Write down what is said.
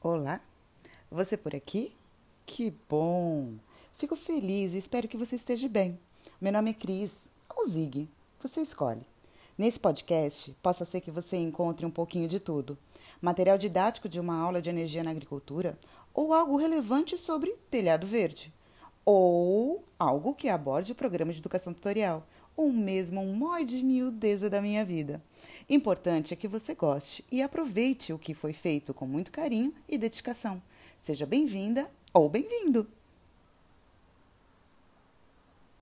Olá, você por aqui? Que bom! Fico feliz e espero que você esteja bem. Meu nome é Cris, ou Zig, você escolhe. Nesse podcast, possa ser que você encontre um pouquinho de tudo: material didático de uma aula de energia na agricultura, ou algo relevante sobre telhado verde, ou algo que aborde o programa de educação tutorial, ou mesmo um mói de miudeza da minha vida. Importante é que você goste e aproveite o que foi feito com muito carinho e dedicação. Seja bem-vinda ou bem-vindo!